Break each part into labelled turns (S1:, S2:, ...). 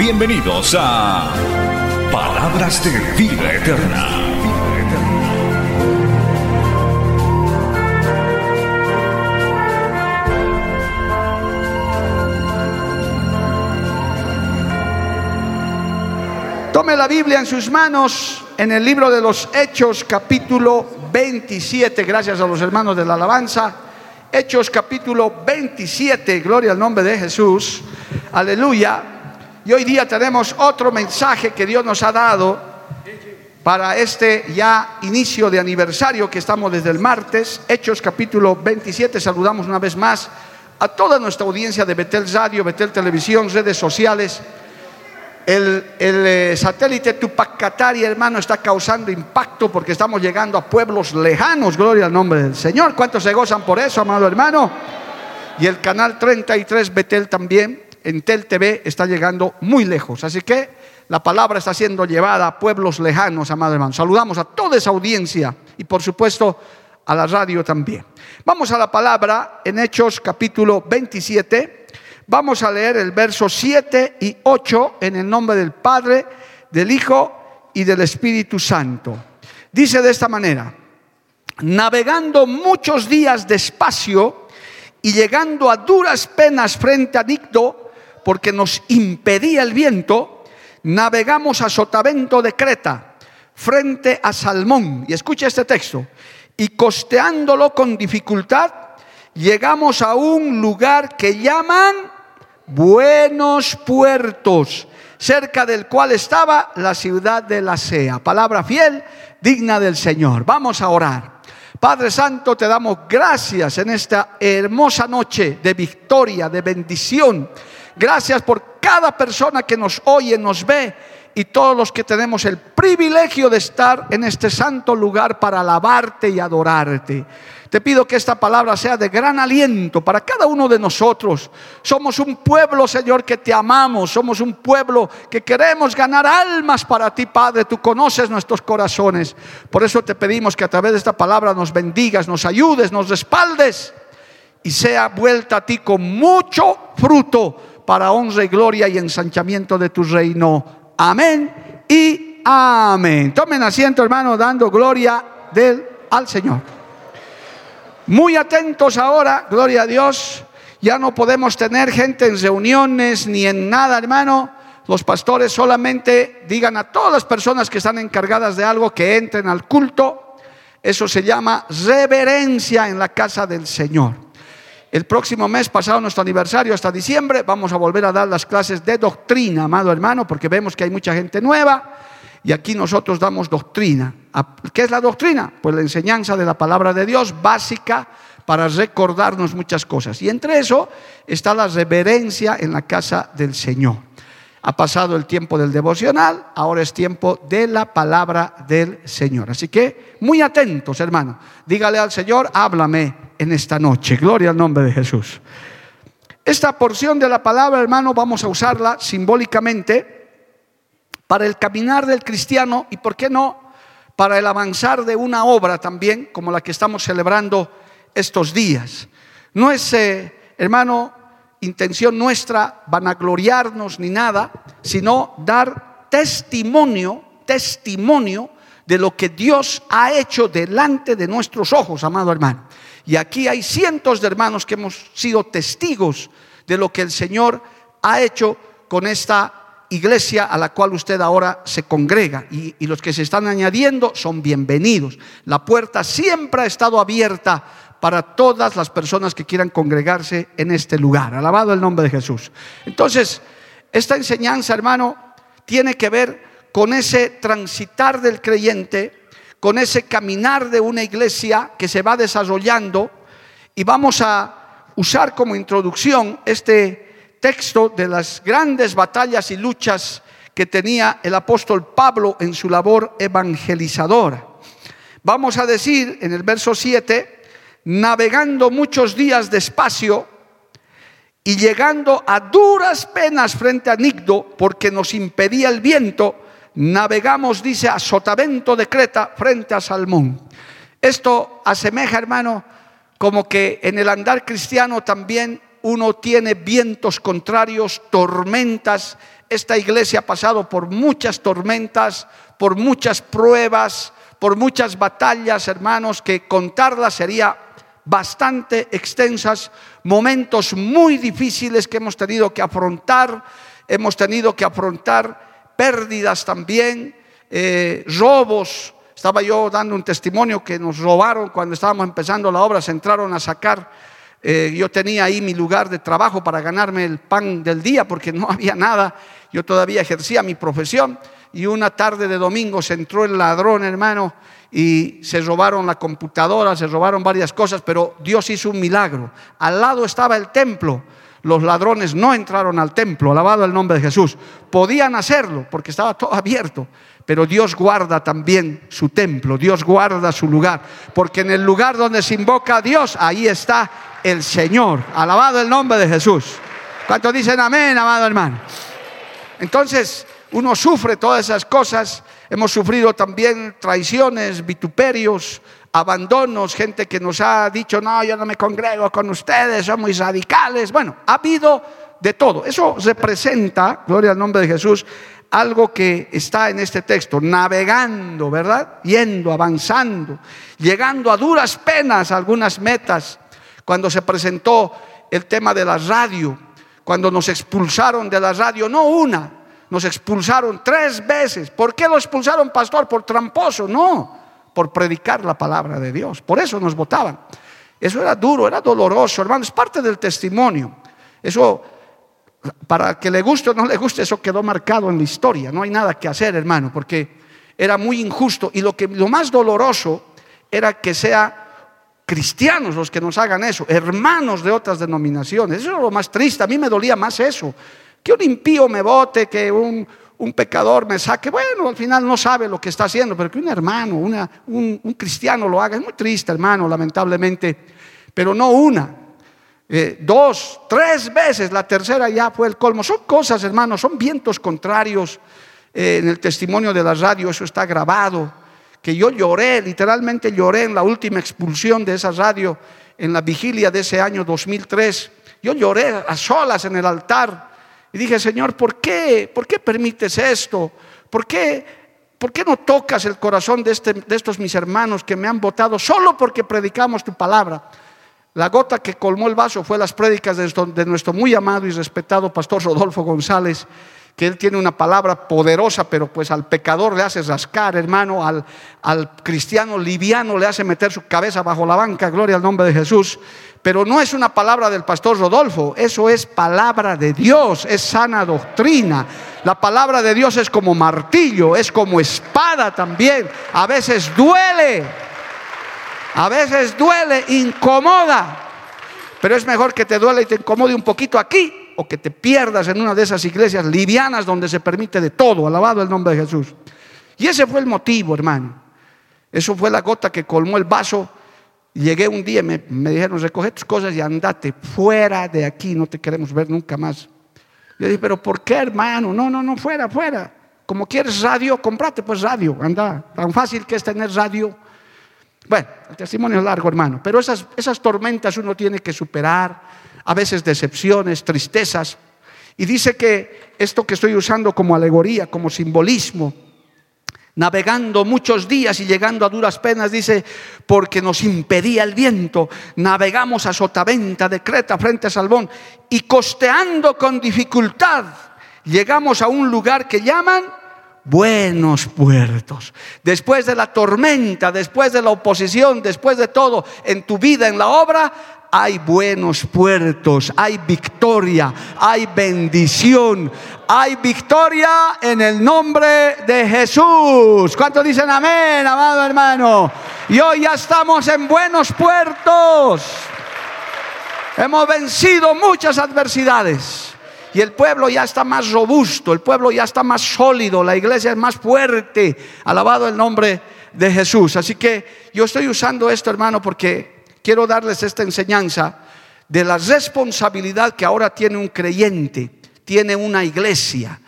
S1: Bienvenidos a Palabras de Vida Eterna.
S2: Tome la Biblia en sus manos en el libro de los Hechos capítulo 27, gracias a los hermanos de la alabanza. Hechos capítulo 27, gloria al nombre de Jesús, aleluya. Y hoy día tenemos otro mensaje que Dios nos ha dado para este ya inicio de aniversario que estamos desde el martes. Hechos capítulo 27, saludamos una vez más a toda nuestra audiencia de Betel Radio, Betel Televisión, redes sociales. El, el eh, satélite Tupacatari, hermano, está causando impacto porque estamos llegando a pueblos lejanos, gloria al nombre del Señor. ¿Cuántos se gozan por eso, amado hermano? Y el canal 33 Betel también, en Tel TV, está llegando muy lejos. Así que la palabra está siendo llevada a pueblos lejanos, amado hermano. Saludamos a toda esa audiencia y por supuesto a la radio también. Vamos a la palabra en Hechos capítulo 27. Vamos a leer el verso 7 y 8 en el nombre del Padre, del Hijo y del Espíritu Santo. Dice de esta manera, navegando muchos días despacio y llegando a duras penas frente a Dicto, porque nos impedía el viento, navegamos a Sotavento de Creta, frente a Salmón. Y escucha este texto. Y costeándolo con dificultad, llegamos a un lugar que llaman buenos puertos, cerca del cual estaba la ciudad de la Sea. Palabra fiel, digna del Señor. Vamos a orar. Padre Santo, te damos gracias en esta hermosa noche de victoria, de bendición. Gracias por cada persona que nos oye, nos ve y todos los que tenemos el privilegio de estar en este santo lugar para alabarte y adorarte. Te pido que esta palabra sea de gran aliento para cada uno de nosotros. Somos un pueblo, Señor, que te amamos. Somos un pueblo que queremos ganar almas para ti, Padre. Tú conoces nuestros corazones. Por eso te pedimos que a través de esta palabra nos bendigas, nos ayudes, nos respaldes y sea vuelta a ti con mucho fruto para honra y gloria y ensanchamiento de tu reino. Amén y amén. Tomen asiento, hermano, dando gloria del, al Señor. Muy atentos ahora, gloria a Dios. Ya no podemos tener gente en reuniones ni en nada, hermano. Los pastores solamente digan a todas las personas que están encargadas de algo que entren al culto. Eso se llama reverencia en la casa del Señor. El próximo mes, pasado nuestro aniversario hasta diciembre, vamos a volver a dar las clases de doctrina, amado hermano, porque vemos que hay mucha gente nueva y aquí nosotros damos doctrina. ¿Qué es la doctrina? Pues la enseñanza de la palabra de Dios básica para recordarnos muchas cosas. Y entre eso está la reverencia en la casa del Señor. Ha pasado el tiempo del devocional, ahora es tiempo de la palabra del Señor. Así que muy atentos, hermano. Dígale al Señor, háblame en esta noche. Gloria al nombre de Jesús. Esta porción de la palabra, hermano, vamos a usarla simbólicamente para el caminar del cristiano y, ¿por qué no?, para el avanzar de una obra también, como la que estamos celebrando estos días. No es, eh, hermano, intención nuestra vanagloriarnos ni nada, sino dar testimonio, testimonio de lo que Dios ha hecho delante de nuestros ojos, amado hermano. Y aquí hay cientos de hermanos que hemos sido testigos de lo que el Señor ha hecho con esta iglesia a la cual usted ahora se congrega y, y, los que se están añadiendo son bienvenidos. La puerta siempre ha estado abierta para todas las personas que quieran congregarse en este lugar. Alabado el nombre de Jesús. Entonces, esta enseñanza, hermano, tiene que ver con ese transitar del creyente, con ese caminar de una iglesia que se va desarrollando y vamos a usar como introducción este texto de las grandes batallas y luchas que tenía el apóstol Pablo en su labor evangelizadora. Vamos a decir en el verso 7, navegando muchos días despacio y llegando a duras penas frente a Nigdo, porque nos impedía el viento, navegamos, dice, a Sotavento de Creta frente a Salmón. Esto asemeja, hermano, como que en el andar cristiano también uno tiene vientos contrarios, tormentas. Esta iglesia ha pasado por muchas tormentas, por muchas pruebas, por muchas batallas, hermanos, que contarlas sería bastante extensas, momentos muy difíciles que hemos tenido que afrontar, hemos tenido que afrontar pérdidas también, eh, robos. Estaba yo dando un testimonio que nos robaron cuando estábamos empezando la obra, se entraron a sacar eh, yo tenía ahí mi lugar de trabajo para ganarme el pan del día porque no había nada. Yo todavía ejercía mi profesión y una tarde de domingo se entró el ladrón, hermano, y se robaron la computadora, se robaron varias cosas, pero Dios hizo un milagro. Al lado estaba el templo. Los ladrones no entraron al templo, alabado el nombre de Jesús. Podían hacerlo porque estaba todo abierto, pero Dios guarda también su templo, Dios guarda su lugar, porque en el lugar donde se invoca a Dios, ahí está el Señor. Alabado el nombre de Jesús. ¿Cuántos dicen amén, amado hermano? Entonces, uno sufre todas esas cosas. Hemos sufrido también traiciones, vituperios, abandonos, gente que nos ha dicho, no, yo no me congrego con ustedes, son muy radicales. Bueno, ha habido de todo. Eso representa, gloria al nombre de Jesús, algo que está en este texto, navegando, ¿verdad? Yendo, avanzando, llegando a duras penas algunas metas. Cuando se presentó el tema de la radio, cuando nos expulsaron de la radio, no una, nos expulsaron tres veces. ¿Por qué lo expulsaron, pastor? Por tramposo. No, por predicar la palabra de Dios. Por eso nos votaban. Eso era duro, era doloroso, hermano. Es parte del testimonio. Eso, para que le guste o no le guste, eso quedó marcado en la historia. No hay nada que hacer, hermano, porque era muy injusto. Y lo, que, lo más doloroso era que sea cristianos los que nos hagan eso, hermanos de otras denominaciones. Eso es lo más triste. A mí me dolía más eso que un impío me vote, que un, pecador me saque. Bueno, al final no sabe lo que está haciendo, pero que un hermano, un, cristiano lo haga. Es muy triste, hermano, lamentablemente. Pero no una, eh, dos, tres veces, la tercera ya fue el colmo. Son cosas, hermano, son vientos contrarios. Eh, en el testimonio de la radio eso está grabado. Que yo lloré, literalmente lloré en la última expulsión de esa radio, en la vigilia de ese año 2003. Yo lloré a solas en el altar y dije, Señor, ¿por qué? ¿Por qué permites esto? ¿Por qué, por qué no tocas el corazón de, este, de estos mis hermanos que me han votado solo porque predicamos tu palabra? La gota que colmó el vaso fue las prédicas de nuestro, de nuestro muy amado y respetado pastor Rodolfo González, que él tiene una palabra poderosa, pero pues al pecador le hace rascar, hermano, al, al cristiano liviano le hace meter su cabeza bajo la banca, gloria al nombre de Jesús. Pero no es una palabra del pastor Rodolfo, eso es palabra de Dios, es sana doctrina. La palabra de Dios es como martillo, es como espada también. A veces duele, a veces duele, incomoda. Pero es mejor que te duele y te incomode un poquito aquí o que te pierdas en una de esas iglesias livianas donde se permite de todo. Alabado el nombre de Jesús. Y ese fue el motivo, hermano. Eso fue la gota que colmó el vaso Llegué un día, me, me dijeron, recoge tus cosas y andate fuera de aquí, no te queremos ver nunca más. Yo dije, pero ¿por qué, hermano? No, no, no, fuera, fuera. Como quieres radio, comprate pues radio, anda. Tan fácil que es tener radio. Bueno, el testimonio es largo, hermano, pero esas, esas tormentas uno tiene que superar, a veces decepciones, tristezas. Y dice que esto que estoy usando como alegoría, como simbolismo, navegando muchos días y llegando a duras penas, dice, porque nos impedía el viento, navegamos a Sotaventa de Creta frente a Salbón y costeando con dificultad, llegamos a un lugar que llaman buenos puertos. Después de la tormenta, después de la oposición, después de todo en tu vida, en la obra, hay buenos puertos, hay victoria, hay bendición, hay victoria en el nombre de Jesús. ¿Cuántos dicen amén, amado hermano? Y hoy ya estamos en buenos puertos. Hemos vencido muchas adversidades. Y el pueblo ya está más robusto, el pueblo ya está más sólido, la iglesia es más fuerte. Alabado el nombre de Jesús. Así que yo estoy usando esto, hermano, porque quiero darles esta enseñanza de la responsabilidad que ahora tiene un creyente, tiene una iglesia.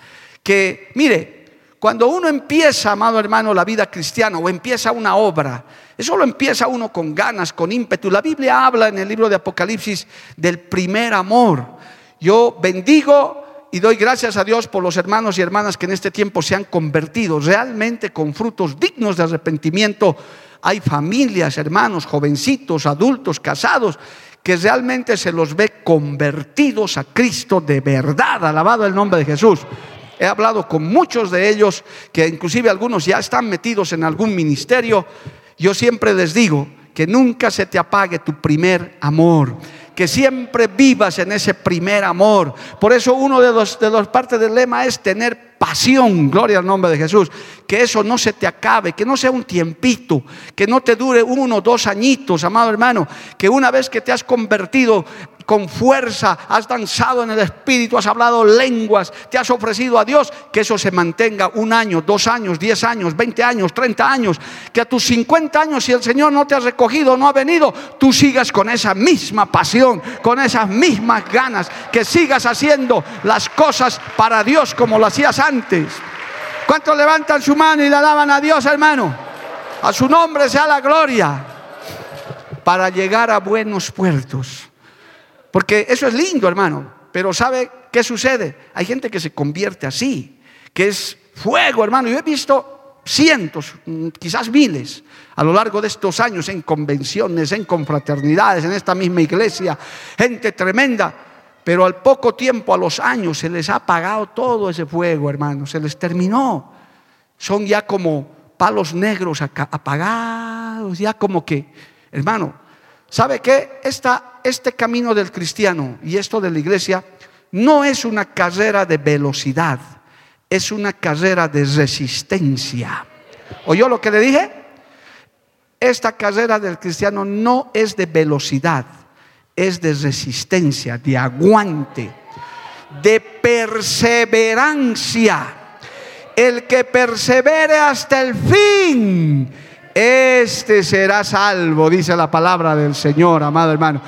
S2: Que, mire, cuando uno empieza, amado hermano, la vida cristiana o empieza una obra, eso lo empieza uno con ganas, con ímpetu. La Biblia habla en el libro de Apocalipsis del primer amor. Yo bendigo y doy gracias a Dios por los hermanos y hermanas que en este tiempo se han convertido realmente con frutos dignos de arrepentimiento. Hay familias, hermanos, jovencitos, adultos, casados, que realmente se los ve convertidos a Cristo de verdad. Alabado el nombre de Jesús. He hablado con muchos de ellos, que inclusive algunos ya están metidos en algún ministerio. Yo siempre les digo que nunca se te apague tu primer amor que siempre vivas en ese primer amor. Por eso uno de los de las partes del lema es tener pasión, gloria al nombre de Jesús, que eso no se te acabe, que no sea un tiempito, que no te dure uno, dos añitos, amado hermano, que una vez que te has convertido con fuerza, has danzado en el Espíritu, has hablado lenguas, te has ofrecido a Dios, que eso se mantenga un año, dos años, diez años, veinte años, treinta años, que a tus cincuenta años, si el Señor no te ha recogido, no ha venido, tú sigas con esa misma pasión, con esas mismas ganas, que sigas haciendo las cosas para Dios como lo hacías antes. ¿Cuántos levantan su mano y la alaban a Dios, hermano? A su nombre sea la gloria para llegar a buenos puertos. Porque eso es lindo, hermano. Pero ¿sabe qué sucede? Hay gente que se convierte así, que es fuego, hermano. Yo he visto cientos, mm, quizás miles, a lo largo de estos años en convenciones, en confraternidades, en esta misma iglesia, gente tremenda. Pero al poco tiempo, a los años, se les ha apagado todo ese fuego, hermano. Se les terminó. Son ya como palos negros apagados, ya como que, hermano, ¿sabe qué? Esta este camino del cristiano y esto de la iglesia no es una carrera de velocidad, es una carrera de resistencia. ¿Oyó lo que le dije? Esta carrera del cristiano no es de velocidad, es de resistencia, de aguante, de perseverancia. El que persevere hasta el fin, este será salvo, dice la palabra del Señor, amado hermano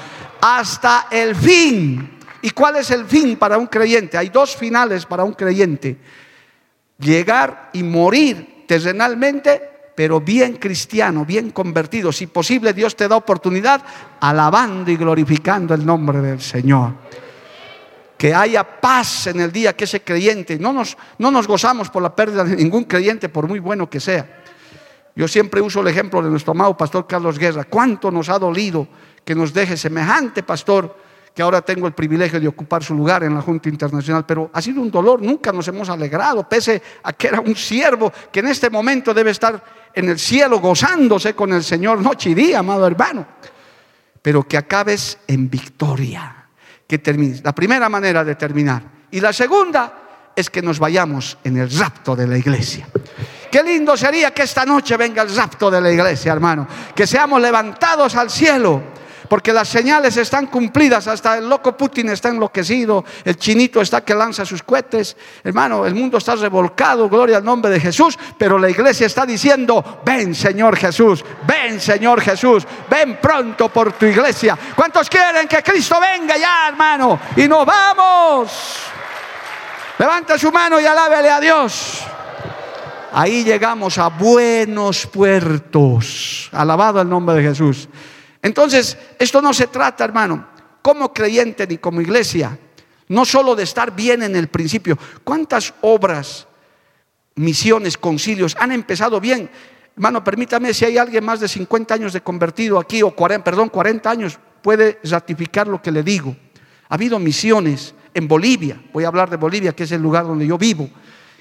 S2: hasta el fin. ¿Y cuál es el fin para un creyente? Hay dos finales para un creyente. Llegar y morir terrenalmente, pero bien cristiano, bien convertido. Si posible, Dios te da oportunidad alabando y glorificando el nombre del Señor. Que haya paz en el día que ese creyente, no nos, no nos gozamos por la pérdida de ningún creyente, por muy bueno que sea. Yo siempre uso el ejemplo de nuestro amado pastor Carlos Guerra. ¿Cuánto nos ha dolido que nos deje semejante pastor que ahora tengo el privilegio de ocupar su lugar en la Junta Internacional, pero ha sido un dolor, nunca nos hemos alegrado, pese a que era un siervo que en este momento debe estar en el cielo gozándose con el Señor noche y día, amado hermano, pero que acabes en victoria, que termines. La primera manera de terminar. Y la segunda es que nos vayamos en el rapto de la iglesia. Qué lindo sería que esta noche venga el rapto de la iglesia, hermano, que seamos levantados al cielo porque las señales están cumplidas, hasta el loco Putin está enloquecido, el chinito está que lanza sus cohetes, hermano, el mundo está revolcado, gloria al nombre de Jesús, pero la iglesia está diciendo, ven Señor Jesús, ven Señor Jesús, ven pronto por tu iglesia. ¿Cuántos quieren que Cristo venga ya, hermano? Y nos vamos. Levanta su mano y alábele a Dios. Ahí llegamos a buenos puertos. Alabado el nombre de Jesús. Entonces, esto no se trata, hermano, como creyente ni como iglesia, no solo de estar bien en el principio. ¿Cuántas obras, misiones, concilios han empezado bien? Hermano, permítame, si hay alguien más de 50 años de convertido aquí, o 40, perdón, 40 años, puede ratificar lo que le digo. Ha habido misiones en Bolivia, voy a hablar de Bolivia, que es el lugar donde yo vivo,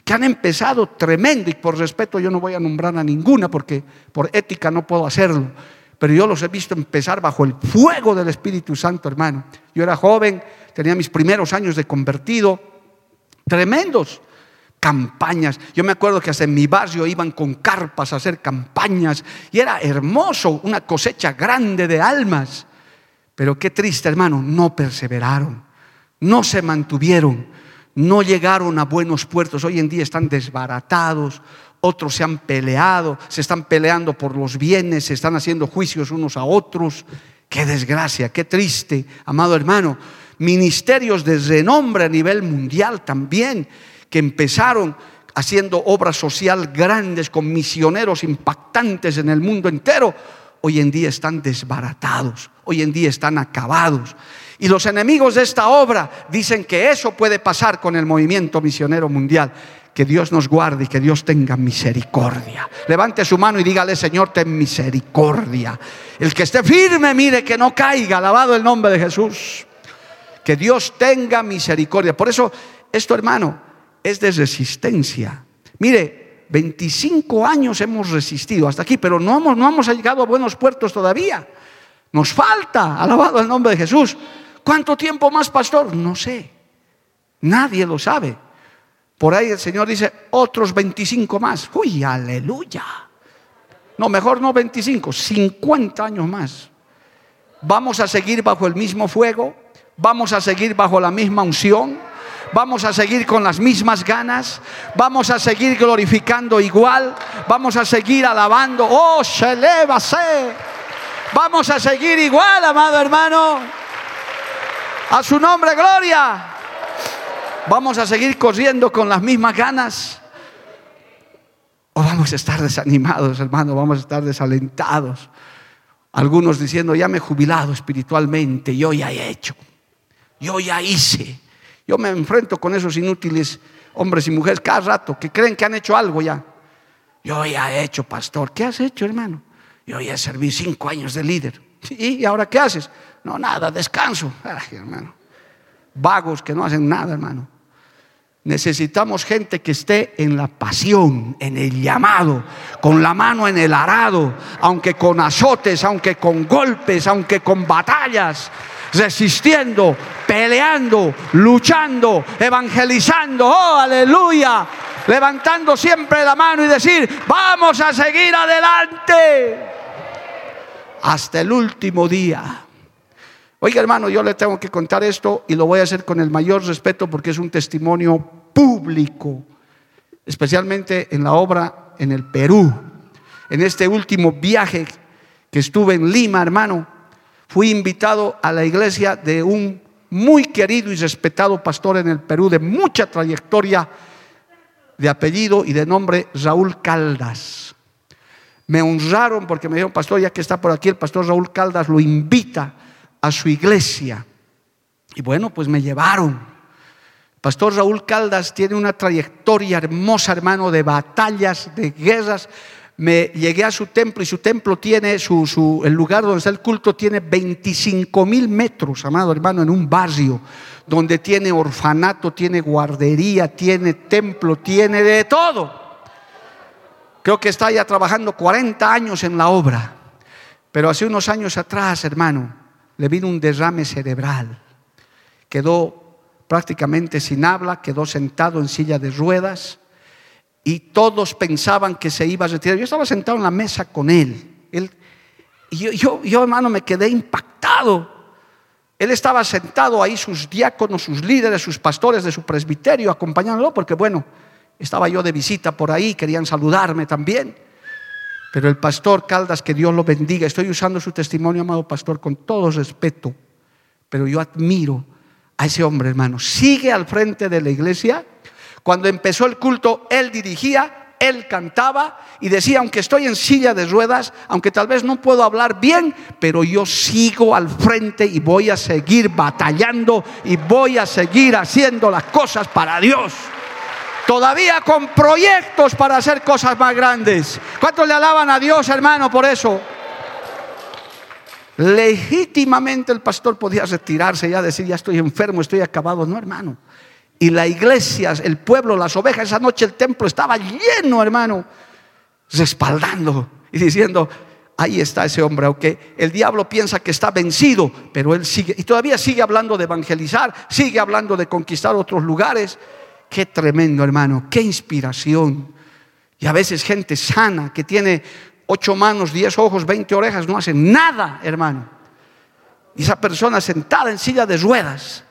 S2: que han empezado tremendo y por respeto yo no voy a nombrar a ninguna porque por ética no puedo hacerlo pero yo los he visto empezar bajo el fuego del Espíritu Santo, hermano. Yo era joven, tenía mis primeros años de convertido, tremendos campañas. Yo me acuerdo que hasta en mi barrio iban con carpas a hacer campañas y era hermoso, una cosecha grande de almas. Pero qué triste, hermano, no perseveraron, no se mantuvieron. no llegaron a buenos puertos. Hoy en día están desbaratados, otros se han peleado, se están peleando por los bienes, se están haciendo juicios unos a otros. Qué desgracia, qué triste, amado hermano. Ministerios de renombre a nivel mundial también, que empezaron haciendo obras social grandes con misioneros impactantes en el mundo entero, hoy en día están desbaratados, hoy en día están acabados. Y los enemigos de esta obra dicen que eso puede pasar con el movimiento misionero mundial. Que Dios nos guarde y que Dios tenga misericordia. Levante su mano y dígale, Señor, ten misericordia. El que esté firme, mire que no caiga. Alabado el nombre de Jesús. Que Dios tenga misericordia. Por eso, esto, hermano, es de resistencia. Mire, 25 años hemos resistido hasta aquí, pero no hemos, no hemos llegado a buenos puertos todavía. Nos falta, alabado el nombre de Jesús. ¿Cuánto tiempo más, pastor? No sé. Nadie lo sabe. Por ahí el Señor dice, otros 25 más. Uy, aleluya. No, mejor no 25, 50 años más. Vamos a seguir bajo el mismo fuego, vamos a seguir bajo la misma unción, vamos a seguir con las mismas ganas, vamos a seguir glorificando igual, vamos a seguir alabando. Oh, se Vamos a seguir igual, amado hermano. A su nombre, gloria. Vamos a seguir corriendo con las mismas ganas. O vamos a estar desanimados, hermano, vamos a estar desalentados. Algunos diciendo, ya me he jubilado espiritualmente, yo ya he hecho, yo ya hice. Yo me enfrento con esos inútiles hombres y mujeres cada rato que creen que han hecho algo ya. Yo ya he hecho, pastor. ¿Qué has hecho, hermano? Yo ya serví cinco años de líder. ¿Y ahora qué haces? No, nada, descanso. Hermano. Vagos que no hacen nada, hermano. Necesitamos gente que esté en la pasión, en el llamado, con la mano en el arado, aunque con azotes, aunque con golpes, aunque con batallas, resistiendo, peleando, luchando, evangelizando, oh aleluya, levantando siempre la mano y decir, vamos a seguir adelante. Hasta el último día. Oiga hermano, yo le tengo que contar esto y lo voy a hacer con el mayor respeto porque es un testimonio público, especialmente en la obra en el Perú. En este último viaje que estuve en Lima, hermano, fui invitado a la iglesia de un muy querido y respetado pastor en el Perú de mucha trayectoria de apellido y de nombre Raúl Caldas. Me honraron porque me dijeron, pastor, ya que está por aquí, el pastor Raúl Caldas lo invita a su iglesia. Y bueno, pues me llevaron. Pastor Raúl Caldas tiene una trayectoria hermosa, hermano, de batallas, de guerras. Me llegué a su templo y su templo tiene, su, el lugar donde está el culto tiene 25 mil metros, amado hermano, en un barrio donde tiene orfanato, tiene guardería, tiene templo, tiene de todo. Creo que está ya trabajando 40 años en la obra. Pero hace unos años atrás, hermano, le vino un derrame cerebral. Quedó prácticamente sin habla, quedó sentado en silla de ruedas y todos pensaban que se iba a retirar. Yo estaba sentado en la mesa con él. él y yo, yo, yo, hermano, me quedé impactado. Él estaba sentado ahí, sus diáconos, sus líderes, sus pastores de su presbiterio, acompañándolo, porque bueno, estaba yo de visita por ahí, querían saludarme también. Pero el pastor Caldas, que Dios lo bendiga, estoy usando su testimonio, amado pastor, con todo respeto, pero yo admiro a ese hombre, hermano. Sigue al frente de la iglesia. Cuando empezó el culto, él dirigía, él cantaba y decía, aunque estoy en silla de ruedas, aunque tal vez no puedo hablar bien, pero yo sigo al frente y voy a seguir batallando y voy a seguir haciendo las cosas para Dios todavía con proyectos para hacer cosas más grandes. ¿Cuántos le alaban a Dios, hermano, por eso? Legítimamente el pastor podía retirarse ya, decir, ya estoy enfermo, estoy acabado. No, hermano. Y la iglesia, el pueblo, las ovejas, esa noche el templo estaba lleno, hermano, respaldando y diciendo, ahí está ese hombre, aunque el diablo piensa que está vencido, pero él sigue, y todavía sigue hablando de evangelizar, sigue hablando de conquistar otros lugares. Qué tremendo, hermano, qué inspiración. Y a veces gente sana que tiene ocho manos, diez ojos, veinte orejas, no hace nada, hermano. Y esa persona sentada en silla de ruedas.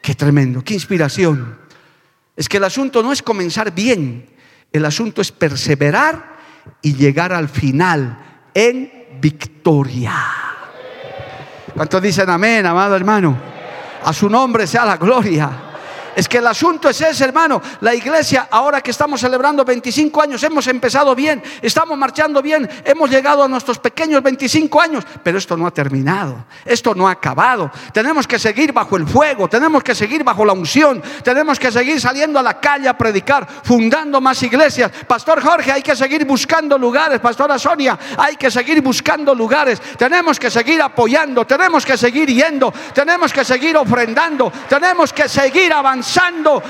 S2: Qué tremendo, qué inspiración. Es que el asunto no es comenzar bien, el asunto es perseverar y llegar al final en victoria. ¿Cuántos dicen amén, amado hermano? A su nombre sea la gloria. Es que el asunto es ese, hermano. La iglesia, ahora que estamos celebrando 25 años, hemos empezado bien, estamos marchando bien, hemos llegado a nuestros pequeños 25 años, pero esto no ha terminado, esto no ha acabado. Tenemos que seguir bajo el fuego, tenemos que seguir bajo la unción, tenemos que seguir saliendo a la calle a predicar, fundando más iglesias. Pastor Jorge, hay que seguir buscando lugares. Pastora Sonia, hay que seguir buscando lugares. Tenemos que seguir apoyando, tenemos que seguir yendo, tenemos que seguir ofrendando, tenemos que seguir avanzando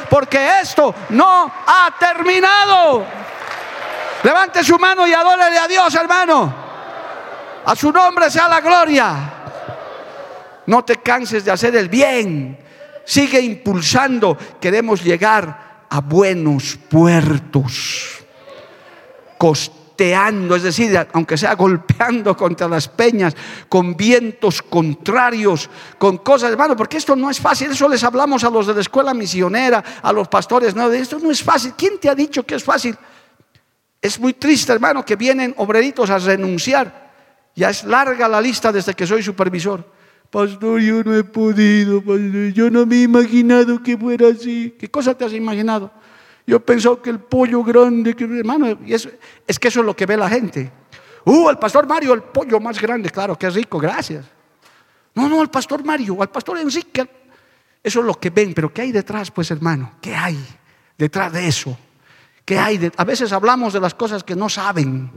S2: porque esto no ha terminado. Levante su mano y adórele a Dios, hermano. A su nombre sea la gloria. No te canses de hacer el bien. Sigue impulsando. Queremos llegar a buenos puertos es decir, aunque sea golpeando contra las peñas, con vientos contrarios, con cosas, hermano, porque esto no es fácil, eso les hablamos a los de la escuela misionera, a los pastores, no, esto no es fácil. ¿Quién te ha dicho que es fácil? Es muy triste, hermano, que vienen obreritos a renunciar. Ya es larga la lista desde que soy supervisor. Pastor, yo no he podido, yo no me he imaginado que fuera así. ¿Qué cosa te has imaginado? Yo pensaba que el pollo grande, que, hermano, es, es que eso es lo que ve la gente. Uh, el pastor Mario, el pollo más grande, claro, es rico, gracias. No, no, el pastor Mario, al pastor Enrique. Eso es lo que ven, pero ¿qué hay detrás, pues, hermano? ¿Qué hay detrás de eso? ¿Qué hay? A veces hablamos de las cosas que no saben.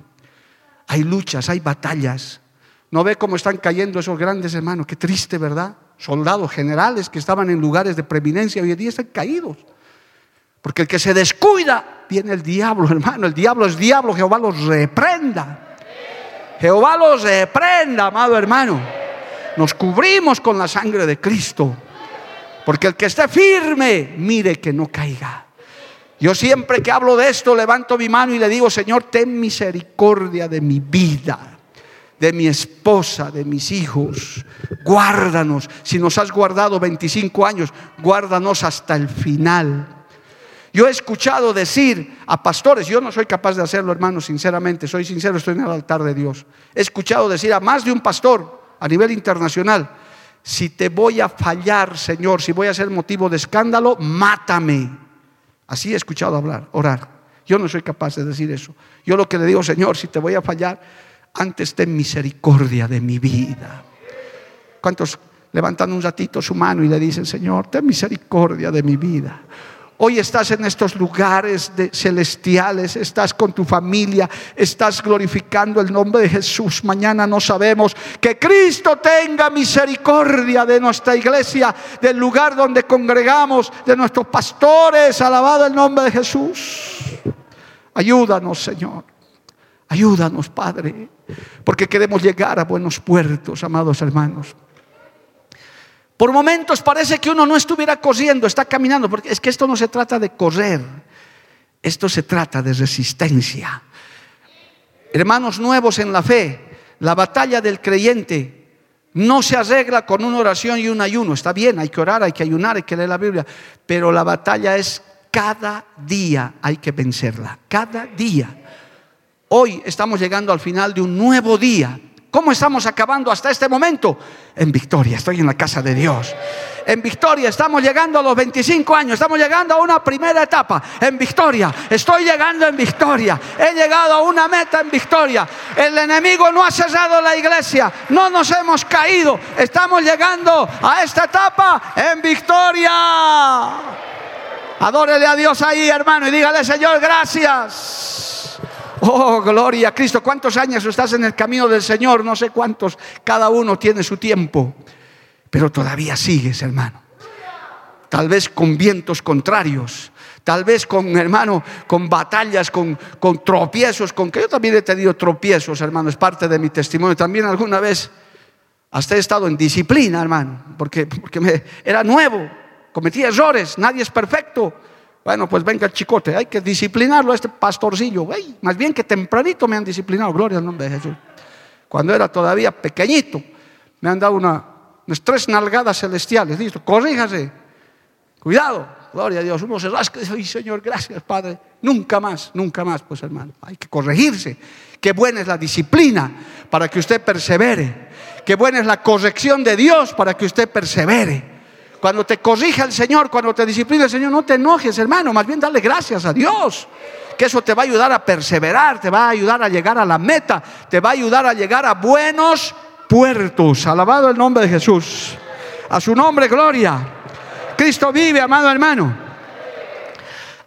S2: Hay luchas, hay batallas. ¿No ve cómo están cayendo esos grandes hermanos? Qué triste, ¿verdad? Soldados generales que estaban en lugares de preeminencia hoy en día están caídos. Porque el que se descuida, viene el diablo, hermano. El diablo es diablo, Jehová los reprenda. Jehová los reprenda, amado hermano. Nos cubrimos con la sangre de Cristo. Porque el que esté firme, mire que no caiga. Yo siempre que hablo de esto, levanto mi mano y le digo, Señor, ten misericordia de mi vida, de mi esposa, de mis hijos. Guárdanos. Si nos has guardado 25 años, guárdanos hasta el final. Yo he escuchado decir a pastores, yo no soy capaz de hacerlo, hermano, sinceramente, soy sincero, estoy en el altar de Dios. He escuchado decir a más de un pastor a nivel internacional, si te voy a fallar, Señor, si voy a ser motivo de escándalo, mátame. Así he escuchado hablar, orar. Yo no soy capaz de decir eso. Yo lo que le digo, Señor, si te voy a fallar, antes ten misericordia de mi vida. ¿Cuántos levantan un ratito su mano y le dicen, Señor, ten misericordia de mi vida? Hoy estás en estos lugares celestiales, estás con tu familia, estás glorificando el nombre de Jesús. Mañana no sabemos que Cristo tenga misericordia de nuestra iglesia, del lugar donde congregamos, de nuestros pastores. Alabado el nombre de Jesús. Ayúdanos, Señor. Ayúdanos, Padre, porque queremos llegar a buenos puertos, amados hermanos. Por momentos parece que uno no estuviera corriendo, está caminando, porque es que esto no se trata de correr, esto se trata de resistencia. Hermanos nuevos en la fe, la batalla del creyente no se arregla con una oración y un ayuno. Está bien, hay que orar, hay que ayunar, hay que leer la Biblia, pero la batalla es cada día hay que vencerla, cada día. Hoy estamos llegando al final de un nuevo día ¿Cómo estamos acabando hasta este momento? En victoria, estoy en la casa de Dios. En victoria, estamos llegando a los 25 años, estamos llegando a una primera etapa. En victoria, estoy llegando en victoria. He llegado a una meta en victoria. El enemigo no ha cerrado la iglesia, no nos hemos caído. Estamos llegando a esta etapa en victoria. Adórele a Dios ahí, hermano, y dígale, Señor, gracias. Oh, gloria a Cristo. ¿Cuántos años estás en el camino del Señor? No sé cuántos. Cada uno tiene su tiempo. Pero todavía sigues, hermano. Tal vez con vientos contrarios. Tal vez con, hermano, con batallas, con, con tropiezos. Con que yo también he tenido tropiezos, hermano. Es parte de mi testimonio. También alguna vez hasta he estado en disciplina, hermano. Porque, porque me, era nuevo. Cometí errores. Nadie es perfecto. Bueno, pues venga el chicote, hay que disciplinarlo a este pastorcillo. más bien que tempranito me han disciplinado, gloria al nombre de Jesús. Cuando era todavía pequeñito, me han dado una, unas tres nalgadas celestiales. Listo, corríjase, cuidado. gloria a Dios, uno se rasca y dice, Señor, gracias Padre, nunca más, nunca más, pues hermano, hay que corregirse. Qué buena es la disciplina para que usted persevere. Qué buena es la corrección de Dios para que usted persevere. Cuando te corrija el Señor, cuando te disciplina el Señor, no te enojes, hermano, más bien dale gracias a Dios. Que eso te va a ayudar a perseverar, te va a ayudar a llegar a la meta, te va a ayudar a llegar a buenos puertos. Alabado el nombre de Jesús. A su nombre, gloria. Cristo vive, amado hermano.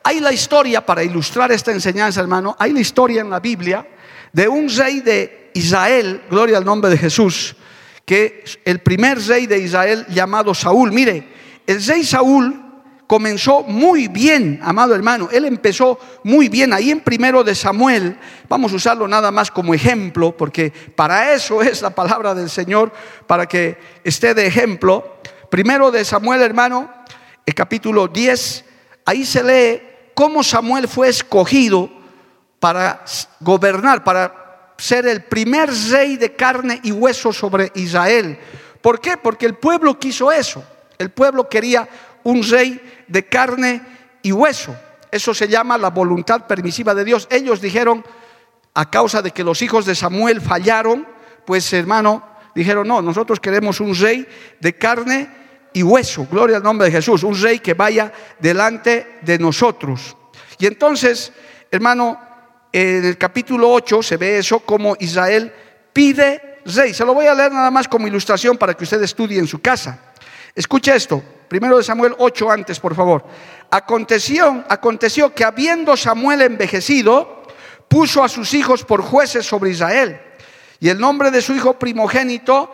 S2: Hay la historia, para ilustrar esta enseñanza, hermano, hay la historia en la Biblia de un rey de Israel, gloria al nombre de Jesús, que el primer rey de Israel llamado Saúl. Mire, el rey Saúl comenzó muy bien, amado hermano. Él empezó muy bien. Ahí en primero de Samuel, vamos a usarlo nada más como ejemplo, porque para eso es la palabra del Señor, para que esté de ejemplo. Primero de Samuel, hermano, el capítulo 10, ahí se lee cómo Samuel fue escogido para gobernar, para ser el primer rey de carne y hueso sobre Israel. ¿Por qué? Porque el pueblo quiso eso. El pueblo quería un rey de carne y hueso. Eso se llama la voluntad permisiva de Dios. Ellos dijeron, a causa de que los hijos de Samuel fallaron, pues hermano, dijeron, no, nosotros queremos un rey de carne y hueso. Gloria al nombre de Jesús. Un rey que vaya delante de nosotros. Y entonces, hermano, en el capítulo 8 se ve eso como Israel pide rey. Se lo voy a leer nada más como ilustración para que usted estudie en su casa. Escucha esto. Primero de Samuel 8 antes, por favor. Aconteció, aconteció que habiendo Samuel envejecido, puso a sus hijos por jueces sobre Israel. Y el nombre de su hijo primogénito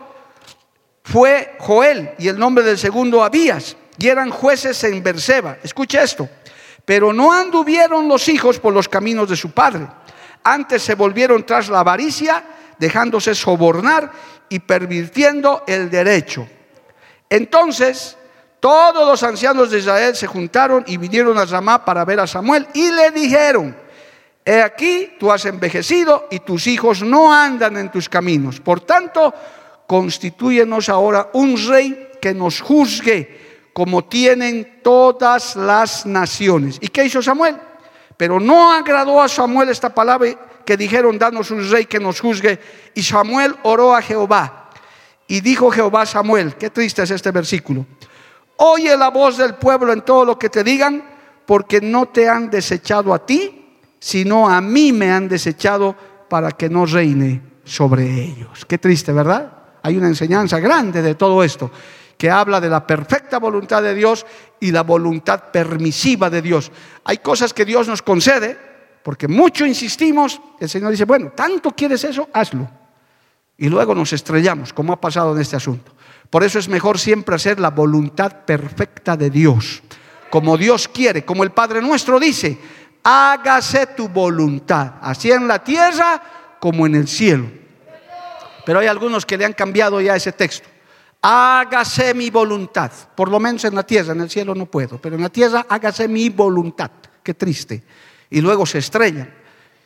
S2: fue Joel y el nombre del segundo Abías. Y eran jueces en Berseba. Escucha esto. Pero no anduvieron los hijos por los caminos de su padre. Antes se volvieron tras la avaricia, dejándose sobornar y pervirtiendo el derecho. Entonces todos los ancianos de Israel se juntaron y vinieron a Ramá para ver a Samuel y le dijeron, he aquí, tú has envejecido y tus hijos no andan en tus caminos. Por tanto, constituyenos ahora un rey que nos juzgue como tienen todas las naciones. ¿Y qué hizo Samuel? Pero no agradó a Samuel esta palabra que dijeron, danos un rey que nos juzgue. Y Samuel oró a Jehová. Y dijo Jehová a Samuel, qué triste es este versículo. Oye la voz del pueblo en todo lo que te digan, porque no te han desechado a ti, sino a mí me han desechado para que no reine sobre ellos. Qué triste, ¿verdad? Hay una enseñanza grande de todo esto que habla de la perfecta voluntad de Dios y la voluntad permisiva de Dios. Hay cosas que Dios nos concede, porque mucho insistimos, el Señor dice, bueno, tanto quieres eso, hazlo. Y luego nos estrellamos, como ha pasado en este asunto. Por eso es mejor siempre hacer la voluntad perfecta de Dios, como Dios quiere, como el Padre nuestro dice, hágase tu voluntad, así en la tierra como en el cielo. Pero hay algunos que le han cambiado ya ese texto. Hágase mi voluntad, por lo menos en la tierra, en el cielo no puedo, pero en la tierra hágase mi voluntad. Qué triste. Y luego se estrellan.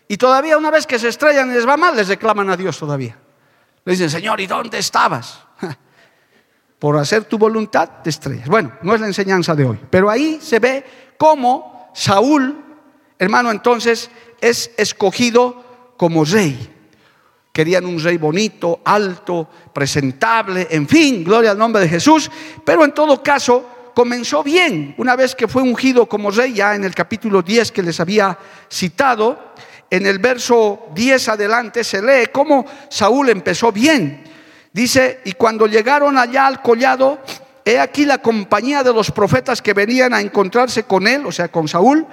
S2: Y todavía una vez que se estrellan y les va mal, les reclaman a Dios todavía. Le dicen, Señor, ¿y dónde estabas? por hacer tu voluntad te estrellas. Bueno, no es la enseñanza de hoy, pero ahí se ve cómo Saúl, hermano, entonces es escogido como rey. Querían un rey bonito, alto, presentable, en fin, gloria al nombre de Jesús, pero en todo caso comenzó bien. Una vez que fue ungido como rey, ya en el capítulo 10 que les había citado, en el verso 10 adelante se lee cómo Saúl empezó bien. Dice, y cuando llegaron allá al collado, he aquí la compañía de los profetas que venían a encontrarse con él, o sea, con Saúl,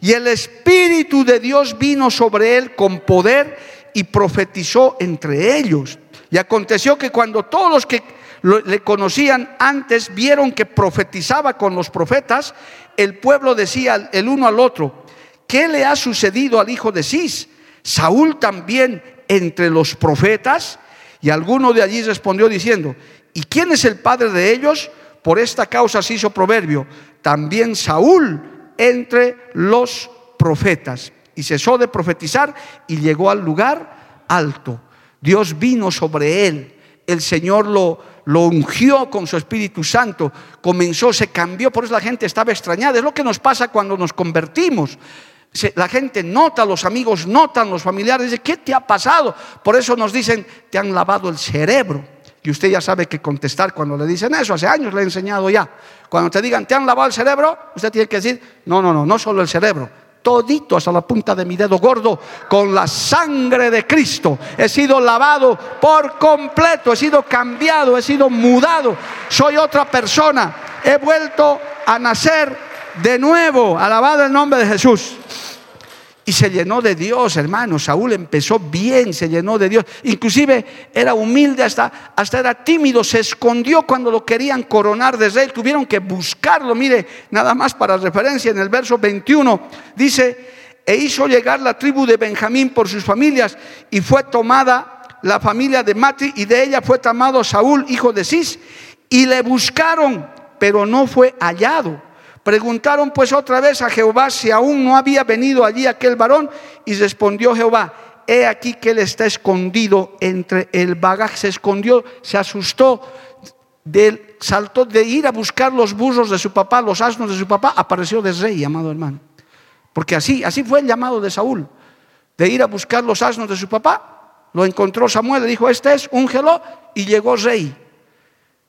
S2: y el Espíritu de Dios vino sobre él con poder y profetizó entre ellos. Y aconteció que cuando todos los que le conocían antes vieron que profetizaba con los profetas, el pueblo decía el uno al otro, ¿qué le ha sucedido al hijo de Cis? Saúl también entre los profetas. Y alguno de allí respondió diciendo, ¿y quién es el padre de ellos? Por esta causa se hizo proverbio, también Saúl entre los profetas. Y cesó de profetizar y llegó al lugar alto. Dios vino sobre él el Señor lo, lo ungió con su Espíritu Santo, comenzó, se cambió, por eso la gente estaba extrañada. Es lo que nos pasa cuando nos convertimos. La gente nota, los amigos notan, los familiares dicen, ¿qué te ha pasado? Por eso nos dicen, te han lavado el cerebro. Y usted ya sabe que contestar cuando le dicen eso, hace años le he enseñado ya. Cuando te digan, ¿te han lavado el cerebro? Usted tiene que decir, no, no, no, no solo el cerebro, todito hasta la punta de mi dedo gordo, con la sangre de Cristo. He sido lavado por completo, he sido cambiado, he sido mudado. Soy otra persona. He vuelto a nacer de nuevo. Alabado el nombre de Jesús. Y se llenó de Dios, hermano. Saúl empezó bien, se llenó de Dios. Inclusive era humilde, hasta, hasta era tímido. Se escondió cuando lo querían coronar de rey. Tuvieron que buscarlo. Mire, nada más para referencia, en el verso 21 dice, e hizo llegar la tribu de Benjamín por sus familias y fue tomada la familia de Mati y de ella fue tomado Saúl, hijo de Cis, y le buscaron, pero no fue hallado. Preguntaron pues otra vez a Jehová si aún no había venido allí aquel varón y respondió Jehová, he aquí que él está escondido entre el bagaje, se escondió, se asustó, del, saltó de ir a buscar los burros de su papá, los asnos de su papá, apareció de rey, amado hermano. Porque así, así fue el llamado de Saúl, de ir a buscar los asnos de su papá. Lo encontró Samuel, le dijo, este es, úngelo, y llegó rey.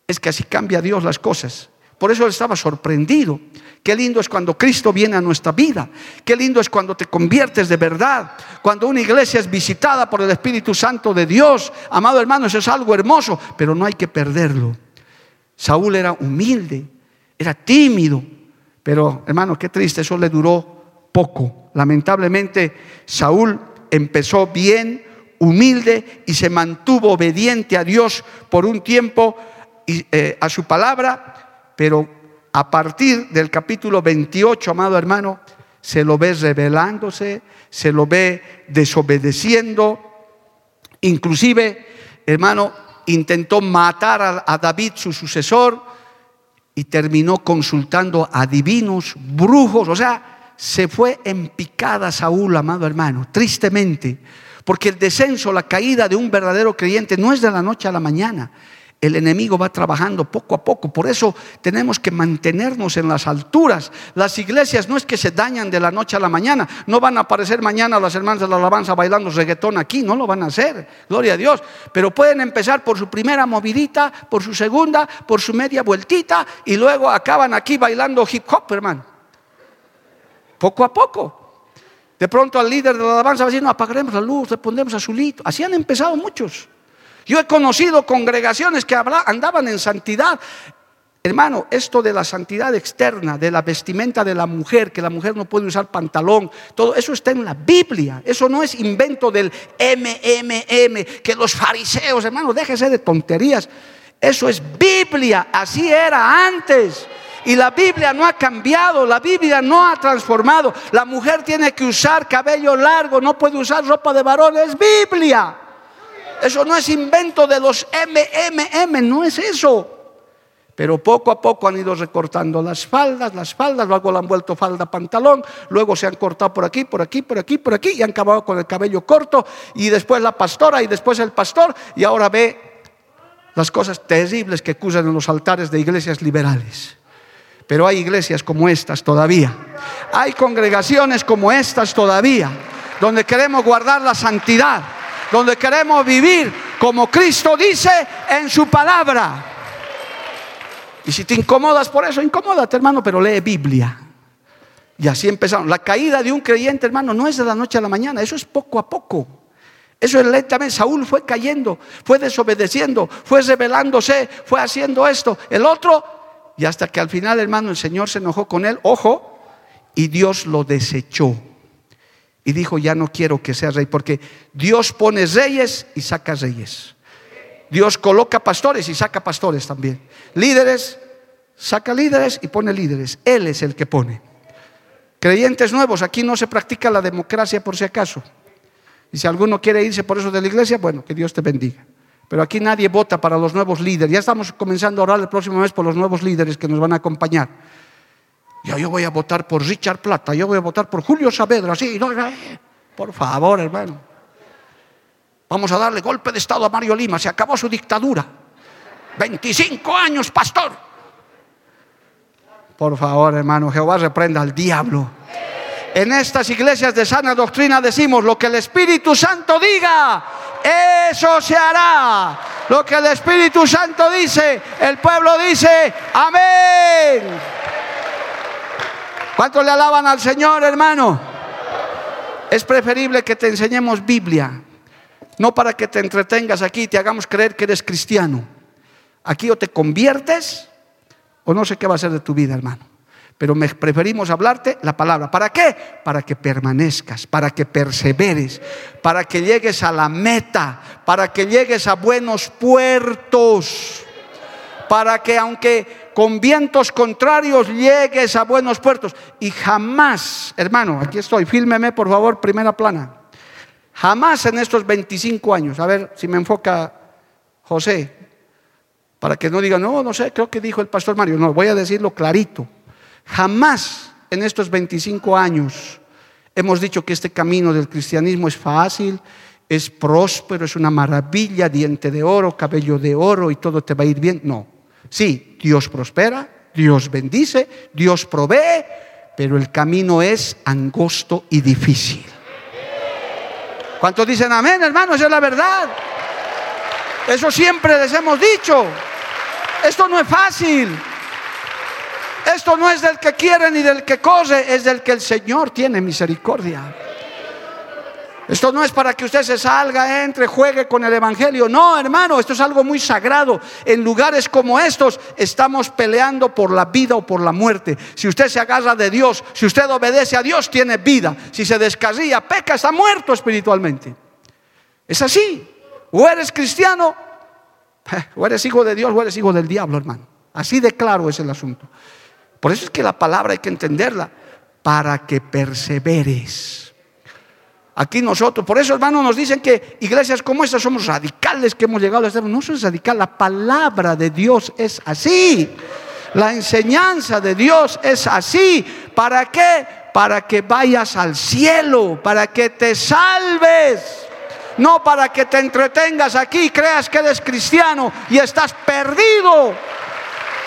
S2: Es que así cambia Dios las cosas. Por eso él estaba sorprendido. Qué lindo es cuando Cristo viene a nuestra vida. Qué lindo es cuando te conviertes de verdad. Cuando una iglesia es visitada por el Espíritu Santo de Dios. Amado hermano, eso es algo hermoso, pero no hay que perderlo. Saúl era humilde, era tímido, pero hermano, qué triste, eso le duró poco. Lamentablemente, Saúl empezó bien, humilde y se mantuvo obediente a Dios por un tiempo y eh, a su palabra pero a partir del capítulo 28, amado hermano, se lo ve rebelándose, se lo ve desobedeciendo. Inclusive, hermano, intentó matar a, David, su sucesor, y terminó consultando a divinos, brujos, o sea, se fue en picada Saúl, amado hermano, tristemente, porque el descenso, la caída de un verdadero creyente no es de la noche a la mañana, el enemigo va trabajando poco a poco. Por eso tenemos que mantenernos en las alturas. Las iglesias no es que se dañan de la noche a la mañana. No van a aparecer mañana las hermanas de la alabanza bailando reggaetón aquí. No lo van a hacer. Gloria a Dios. Pero pueden empezar por su primera movidita, por su segunda, por su media vueltita y luego acaban aquí bailando hip hop, hermano. Poco a poco. De pronto al líder de la alabanza va a decir, no, apagaremos la luz, le pondremos azulito. Así han empezado muchos. Yo he conocido congregaciones que andaban en santidad. Hermano, esto de la santidad externa, de la vestimenta de la mujer, que la mujer no puede usar pantalón, todo eso está en la Biblia. Eso no es invento del MMM, que los fariseos, hermano, déjese de tonterías. Eso es Biblia, así era antes. Y la Biblia no ha cambiado, la Biblia no ha transformado. La mujer tiene que usar cabello largo, no puede usar ropa de varón, es Biblia. Eso no es invento de los MMM, no es eso. Pero poco a poco han ido recortando las faldas, las faldas, luego le han vuelto falda pantalón, luego se han cortado por aquí, por aquí, por aquí, por aquí, y han acabado con el cabello corto, y después la pastora, y después el pastor, y ahora ve las cosas terribles que acusan en los altares de iglesias liberales. Pero hay iglesias como estas todavía. Hay congregaciones como estas todavía, donde queremos guardar la santidad donde queremos vivir como Cristo dice en su palabra. Y si te incomodas por eso, incomódate, hermano, pero lee Biblia. Y así empezamos. La caída de un creyente, hermano, no es de la noche a la mañana, eso es poco a poco. Eso es lentamente. Saúl fue cayendo, fue desobedeciendo, fue rebelándose, fue haciendo esto, el otro, y hasta que al final, hermano, el Señor se enojó con él, ojo, y Dios lo desechó y dijo, ya no quiero que sea rey, porque Dios pone reyes y saca reyes. Dios coloca pastores y saca pastores también. Líderes, saca líderes y pone líderes. Él es el que pone. Creyentes nuevos, aquí no se practica la democracia por si acaso. Y si alguno quiere irse por eso de la iglesia, bueno, que Dios te bendiga. Pero aquí nadie vota para los nuevos líderes. Ya estamos comenzando a orar el próximo mes por los nuevos líderes que nos van a acompañar. Yo voy a votar por Richard Plata, yo voy a votar por Julio Saavedra, no, por favor, hermano. Vamos a darle golpe de Estado a Mario Lima, se acabó su dictadura. 25 años, pastor. Por favor, hermano, Jehová reprenda al diablo. En estas iglesias de sana doctrina decimos lo que el Espíritu Santo diga, eso se hará. Lo que el Espíritu Santo dice, el pueblo dice, amén. ¿Cuántos le alaban al Señor, hermano? Es preferible que te enseñemos Biblia, no para que te entretengas aquí y te hagamos creer que eres cristiano. Aquí o te conviertes o no sé qué va a ser de tu vida, hermano. Pero me preferimos hablarte la palabra. ¿Para qué? Para que permanezcas, para que perseveres, para que llegues a la meta, para que llegues a buenos puertos, para que aunque con vientos contrarios llegues a buenos puertos. Y jamás, hermano, aquí estoy, fílmeme por favor, primera plana. Jamás en estos 25 años, a ver si me enfoca José, para que no digan, no, no sé, creo que dijo el pastor Mario, no, voy a decirlo clarito. Jamás en estos 25 años hemos dicho que este camino del cristianismo es fácil, es próspero, es una maravilla, diente de oro, cabello de oro y todo te va a ir bien. No. Sí, Dios prospera, Dios bendice, Dios provee, pero el camino es angosto y difícil. ¿Cuántos dicen amén, hermano? Esa es la verdad. Eso siempre les hemos dicho. Esto no es fácil. Esto no es del que quiere ni del que corre, es del que el Señor tiene misericordia. Esto no es para que usted se salga, entre, juegue con el Evangelio. No, hermano, esto es algo muy sagrado. En lugares como estos estamos peleando por la vida o por la muerte. Si usted se agarra de Dios, si usted obedece a Dios, tiene vida. Si se descarría, peca, está muerto espiritualmente. Es así. O eres cristiano, o eres hijo de Dios, o eres hijo del diablo, hermano. Así de claro es el asunto. Por eso es que la palabra hay que entenderla, para que perseveres. Aquí nosotros, por eso hermanos nos dicen que iglesias como estas somos radicales que hemos llegado a ser. No es radical, la palabra de Dios es así. La enseñanza de Dios es así. ¿Para qué? Para que vayas al cielo, para que te salves. No para que te entretengas aquí creas que eres cristiano y estás perdido.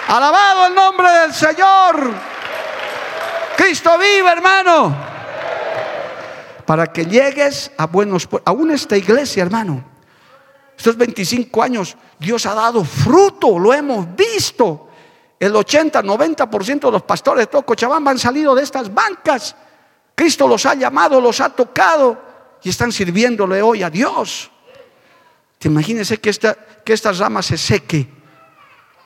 S2: Alabado el nombre del Señor. Cristo vive, hermano para que llegues a buenos Aún esta iglesia, hermano, estos 25 años, Dios ha dado fruto, lo hemos visto. El 80, 90% de los pastores de todo Cochabamba han salido de estas bancas. Cristo los ha llamado, los ha tocado y están sirviéndole hoy a Dios. Te imagínese que esta, que rama se seque,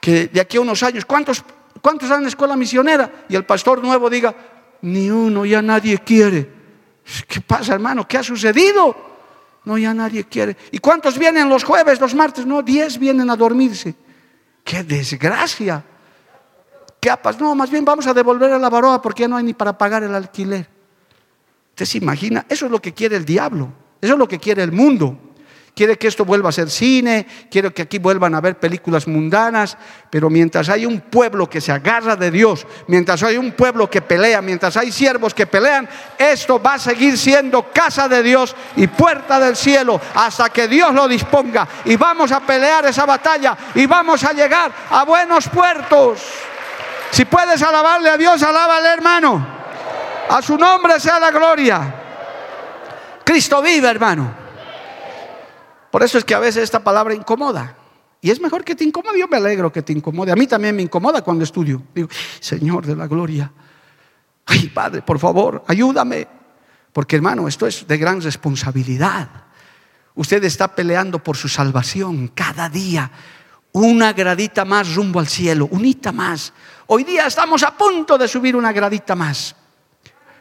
S2: que de aquí a unos años, ¿cuántos, ¿cuántos están en la escuela misionera? Y el pastor nuevo diga, ni uno, ya nadie quiere. ¿Qué pasa, hermano? ¿Qué ha sucedido? No, ya nadie quiere. ¿Y cuántos vienen los jueves, los martes? No, diez vienen a dormirse. ¡Qué desgracia! ¿Qué ha? No, más bien vamos a devolver a la baroa porque ya no hay ni para pagar el alquiler. ¿Usted se imagina? Eso es lo que quiere el diablo. Eso es lo que quiere el mundo quiere que esto vuelva a ser cine, quiere que aquí vuelvan a ver películas mundanas, pero mientras hay un pueblo que se agarra de Dios, mientras hay un pueblo que pelea, mientras hay siervos que pelean, esto va a seguir siendo casa de Dios y puerta del cielo hasta que Dios lo disponga. Y vamos a pelear esa batalla y vamos a llegar a buenos puertos. Si puedes alabarle a Dios, alábale hermano. A su nombre sea la gloria. Cristo vive, hermano. Por eso es que a veces esta palabra incomoda. Y es mejor que te incomode. Yo me alegro que te incomode. A mí también me incomoda cuando estudio. Digo, Señor de la gloria. Ay, Padre, por favor, ayúdame. Porque hermano, esto es de gran responsabilidad. Usted está peleando por su salvación cada día. Una gradita más rumbo al cielo, unita más. Hoy día estamos a punto de subir una gradita más.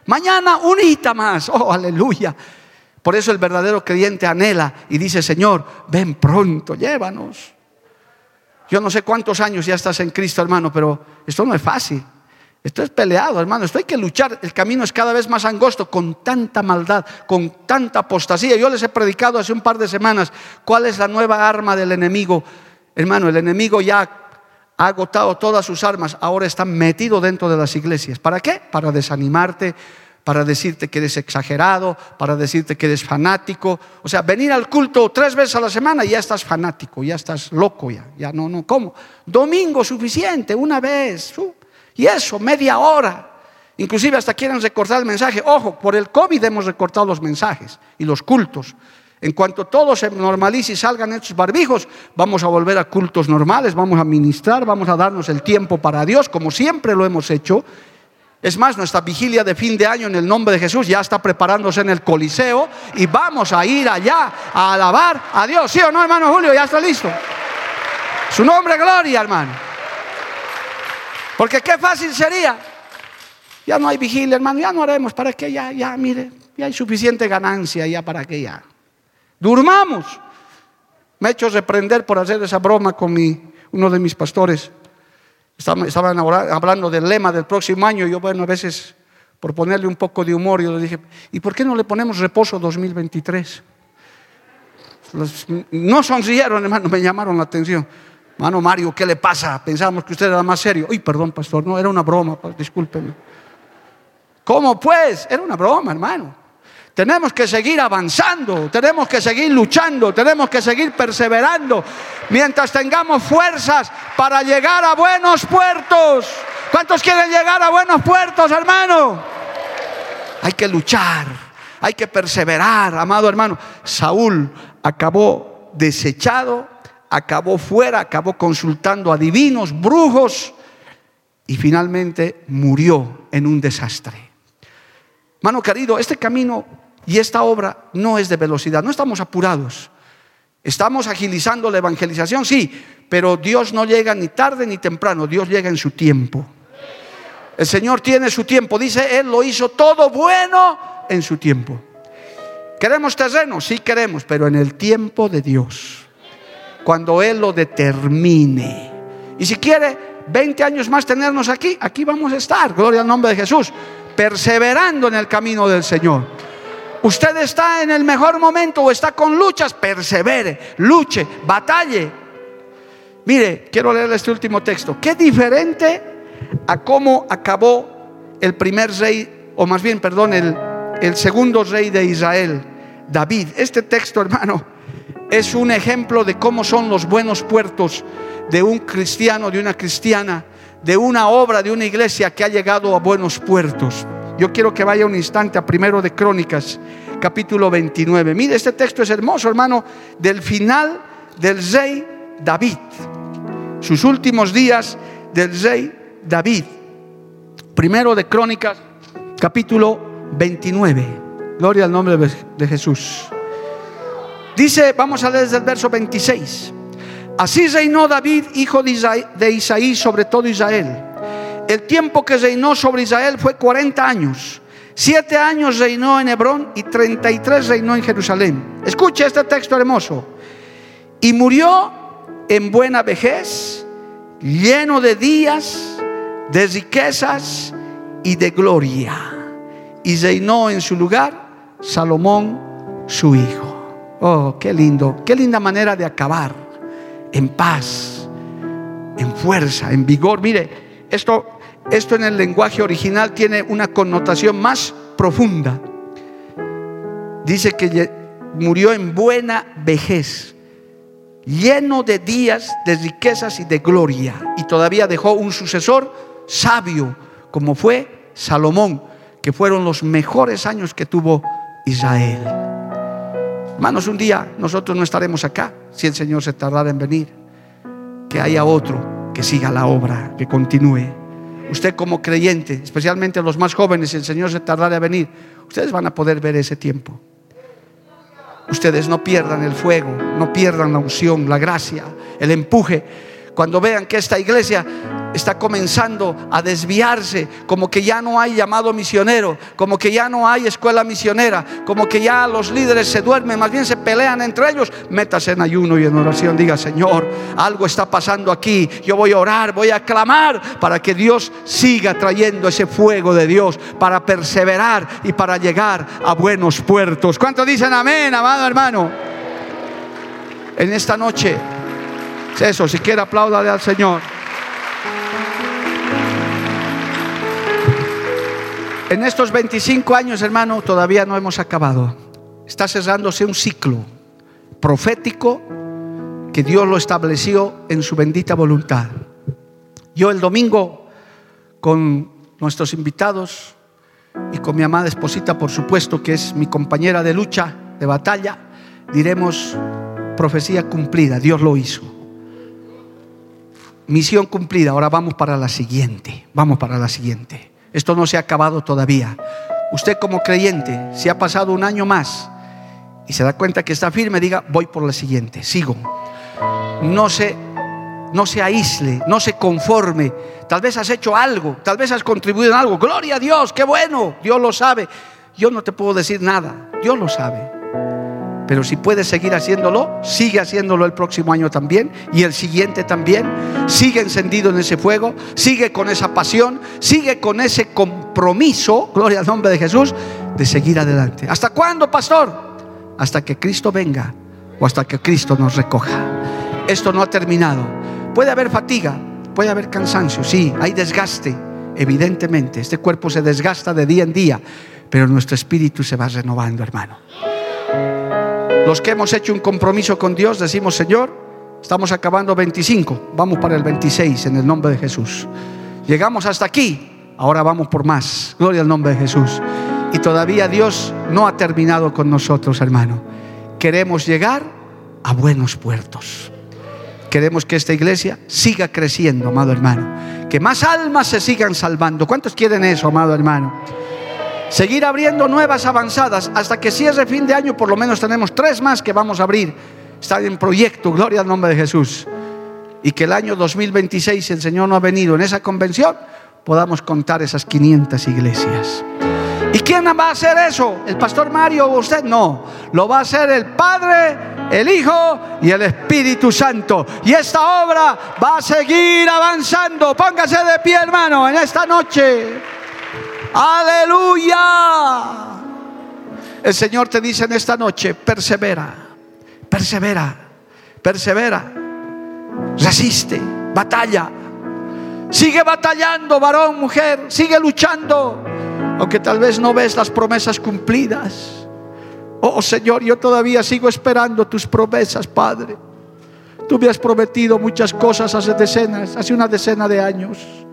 S2: Mañana unita más. Oh, aleluya. Por eso el verdadero creyente anhela y dice, Señor, ven pronto, llévanos. Yo no sé cuántos años ya estás en Cristo, hermano, pero esto no es fácil. Esto es peleado, hermano. Esto hay que luchar. El camino es cada vez más angosto con tanta maldad, con tanta apostasía. Yo les he predicado hace un par de semanas cuál es la nueva arma del enemigo. Hermano, el enemigo ya ha agotado todas sus armas. Ahora está metido dentro de las iglesias. ¿Para qué? Para desanimarte, para decirte que eres exagerado, para decirte que eres fanático. O sea, venir al culto tres veces a la semana y ya estás fanático, ya estás loco, ya, ya no, no, ¿cómo? Domingo suficiente, una vez, y eso, media hora. Inclusive hasta quieren recortar el mensaje. Ojo, por el COVID hemos recortado los mensajes y los cultos. En cuanto todo se normalice y salgan estos barbijos, vamos a volver a cultos normales, vamos a ministrar, vamos a darnos el tiempo para Dios, como siempre lo hemos hecho. Es más, nuestra vigilia de fin de año en el nombre de Jesús ya está preparándose en el Coliseo y vamos a ir allá a alabar a Dios. ¿Sí o no, hermano Julio? Ya está listo. Su nombre, gloria, hermano. Porque qué fácil sería. Ya no hay vigilia, hermano, ya no haremos. ¿Para que Ya, ya, mire, ya hay suficiente ganancia, ya para que ya. Durmamos. Me he hecho reprender por hacer esa broma con mi, uno de mis pastores. Estaban hablando del lema del próximo año y yo, bueno, a veces por ponerle un poco de humor, yo le dije, ¿y por qué no le ponemos reposo 2023? no sonrieron, hermano, me llamaron la atención. Hermano Mario, ¿qué le pasa? Pensábamos que usted era más serio. Uy, perdón, pastor, no, era una broma, discúlpeme. ¿Cómo pues? Era una broma, hermano. Tenemos que seguir avanzando, tenemos que seguir luchando, tenemos que seguir perseverando mientras tengamos fuerzas para llegar a buenos puertos. ¿Cuántos quieren llegar a buenos puertos, hermano? Hay que luchar, hay que perseverar, amado hermano. Saúl acabó desechado, acabó fuera, acabó consultando a divinos, brujos y finalmente murió en un desastre. Mano querido, este camino y esta obra no es de velocidad, no estamos apurados. Estamos agilizando la evangelización, sí, pero Dios no llega ni tarde ni temprano, Dios llega en su tiempo. El Señor tiene su tiempo, dice, Él lo hizo todo bueno en su tiempo. ¿Queremos terreno? Sí queremos, pero en el tiempo de Dios, cuando Él lo determine. Y si quiere 20 años más tenernos aquí, aquí vamos a estar, gloria al nombre de Jesús, perseverando en el camino del Señor. Usted está en el mejor momento o está con luchas, persevere, luche, batalle. Mire, quiero leer este último texto. Qué diferente a cómo acabó el primer rey, o más bien, perdón, el, el segundo rey de Israel, David. Este texto, hermano, es un ejemplo de cómo son los buenos puertos de un cristiano, de una cristiana, de una obra, de una iglesia que ha llegado a buenos puertos. Yo quiero que vaya un instante a primero de Crónicas, capítulo 29. Mire, este texto es hermoso, hermano, del final del rey David. Sus últimos días del rey David. Primero de Crónicas, capítulo 29. Gloria al nombre de Jesús. Dice, vamos a leer desde el verso 26. Así reinó David, hijo de Isaí, sobre todo Israel el tiempo que reinó sobre Israel fue 40 años. Siete años reinó en Hebrón y 33 reinó en Jerusalén. Escucha este texto hermoso. Y murió en buena vejez, lleno de días, de riquezas y de gloria. Y reinó en su lugar Salomón, su hijo. Oh, qué lindo, qué linda manera de acabar en paz, en fuerza, en vigor. Mire, esto esto en el lenguaje original tiene una connotación más profunda. Dice que murió en buena vejez, lleno de días, de riquezas y de gloria. Y todavía dejó un sucesor sabio, como fue Salomón, que fueron los mejores años que tuvo Israel. Hermanos, un día nosotros no estaremos acá si el Señor se tardara en venir. Que haya otro que siga la obra, que continúe usted como creyente, especialmente los más jóvenes, si el Señor se tardara a venir, ustedes van a poder ver ese tiempo. Ustedes no pierdan el fuego, no pierdan la unción, la gracia, el empuje. Cuando vean que esta iglesia está comenzando a desviarse, como que ya no hay llamado misionero, como que ya no hay escuela misionera, como que ya los líderes se duermen, más bien se pelean entre ellos, métase en ayuno y en oración, diga, Señor, algo está pasando aquí, yo voy a orar, voy a clamar para que Dios siga trayendo ese fuego de Dios, para perseverar y para llegar a buenos puertos. ¿Cuántos dicen amén, amado hermano? En esta noche, eso, si quiere apláudale al Señor. En estos 25 años, hermano, todavía no hemos acabado. Está cerrándose un ciclo profético que Dios lo estableció en su bendita voluntad. Yo el domingo con nuestros invitados y con mi amada esposita, por supuesto, que es mi compañera de lucha, de batalla, diremos profecía cumplida, Dios lo hizo. Misión cumplida, ahora vamos para la siguiente, vamos para la siguiente. Esto no se ha acabado todavía. Usted como creyente, si ha pasado un año más y se da cuenta que está firme, diga, voy por la siguiente, sigo. No se, no se aísle, no se conforme. Tal vez has hecho algo, tal vez has contribuido en algo. Gloria a Dios, qué bueno, Dios lo sabe. Yo no te puedo decir nada, Dios lo sabe. Pero si puedes seguir haciéndolo, sigue haciéndolo el próximo año también y el siguiente también. Sigue encendido en ese fuego, sigue con esa pasión, sigue con ese compromiso, gloria al nombre de Jesús, de seguir adelante. ¿Hasta cuándo, pastor? Hasta que Cristo venga o hasta que Cristo nos recoja. Esto no ha terminado. Puede haber fatiga, puede haber cansancio, sí, hay desgaste, evidentemente. Este cuerpo se desgasta de día en día, pero nuestro espíritu se va renovando, hermano. Los que hemos hecho un compromiso con Dios decimos, Señor, estamos acabando 25, vamos para el 26 en el nombre de Jesús. Llegamos hasta aquí, ahora vamos por más. Gloria al nombre de Jesús. Y todavía Dios no ha terminado con nosotros, hermano. Queremos llegar a buenos puertos. Queremos que esta iglesia siga creciendo, amado hermano. Que más almas se sigan salvando. ¿Cuántos quieren eso, amado hermano? Seguir abriendo nuevas avanzadas hasta que cierre fin de año, por lo menos tenemos tres más que vamos a abrir. Están en proyecto, gloria al nombre de Jesús. Y que el año 2026, si el Señor no ha venido en esa convención, podamos contar esas 500 iglesias. ¿Y quién va a hacer eso? ¿El pastor Mario o usted? No, lo va a hacer el Padre, el Hijo y el Espíritu Santo. Y esta obra va a seguir avanzando. Póngase de pie, hermano, en esta noche. Aleluya. El Señor te dice en esta noche, persevera, persevera, persevera, resiste, batalla. Sigue batallando, varón, mujer, sigue luchando, aunque tal vez no ves las promesas cumplidas. Oh Señor, yo todavía sigo esperando tus promesas, Padre. Tú me has prometido muchas cosas hace decenas, hace una decena de años.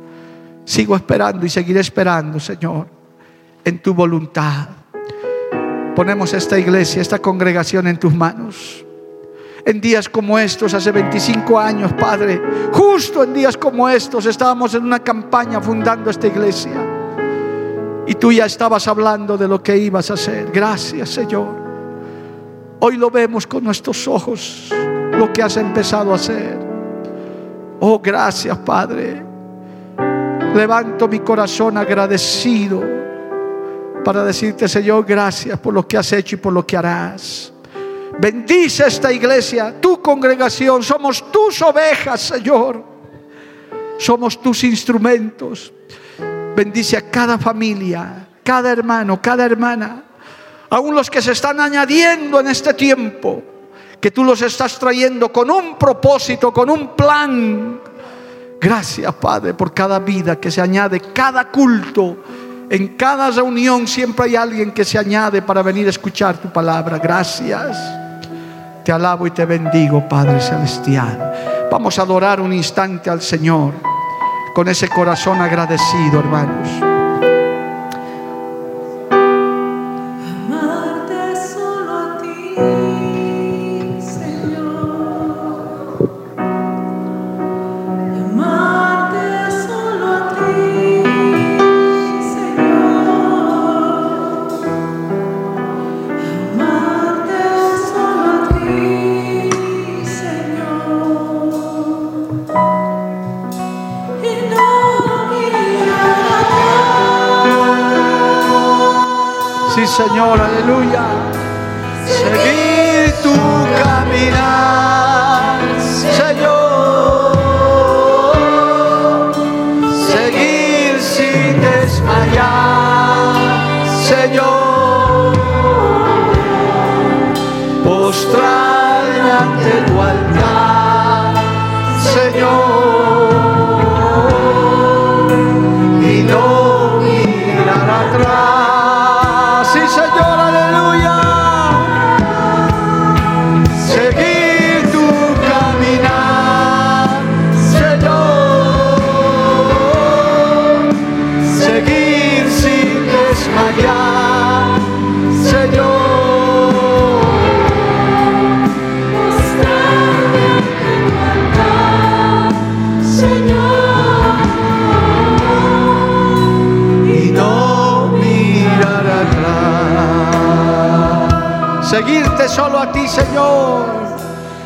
S2: Sigo esperando y seguiré esperando, Señor, en tu voluntad. Ponemos esta iglesia, esta congregación en tus manos. En días como estos, hace 25 años, Padre, justo en días como estos, estábamos en una campaña fundando esta iglesia. Y tú ya estabas hablando de lo que ibas a hacer. Gracias, Señor. Hoy lo vemos con nuestros ojos, lo que has empezado a hacer. Oh, gracias, Padre. Levanto mi corazón agradecido para decirte, Señor, gracias por lo que has hecho y por lo que harás. Bendice esta iglesia, tu congregación, somos tus ovejas, Señor. Somos tus instrumentos. Bendice a cada familia, cada hermano, cada hermana, aún los que se están añadiendo en este tiempo, que tú los estás trayendo con un propósito, con un plan Gracias, Padre, por cada vida que se añade, cada culto. En cada reunión siempre hay alguien que se añade para venir a escuchar tu palabra. Gracias. Te alabo y te bendigo, Padre Celestial. Vamos a adorar un instante al Señor con ese corazón agradecido, hermanos. Aleluya. Seguirte solo a ti, Señor.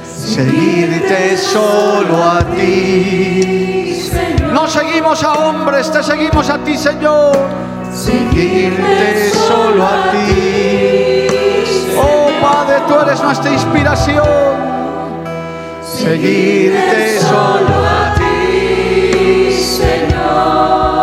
S2: Seguirte solo a ti. No seguimos a hombres, te seguimos a ti, Señor. Seguirte solo a ti. Oh Padre, tú eres nuestra inspiración. Seguirte solo a ti. y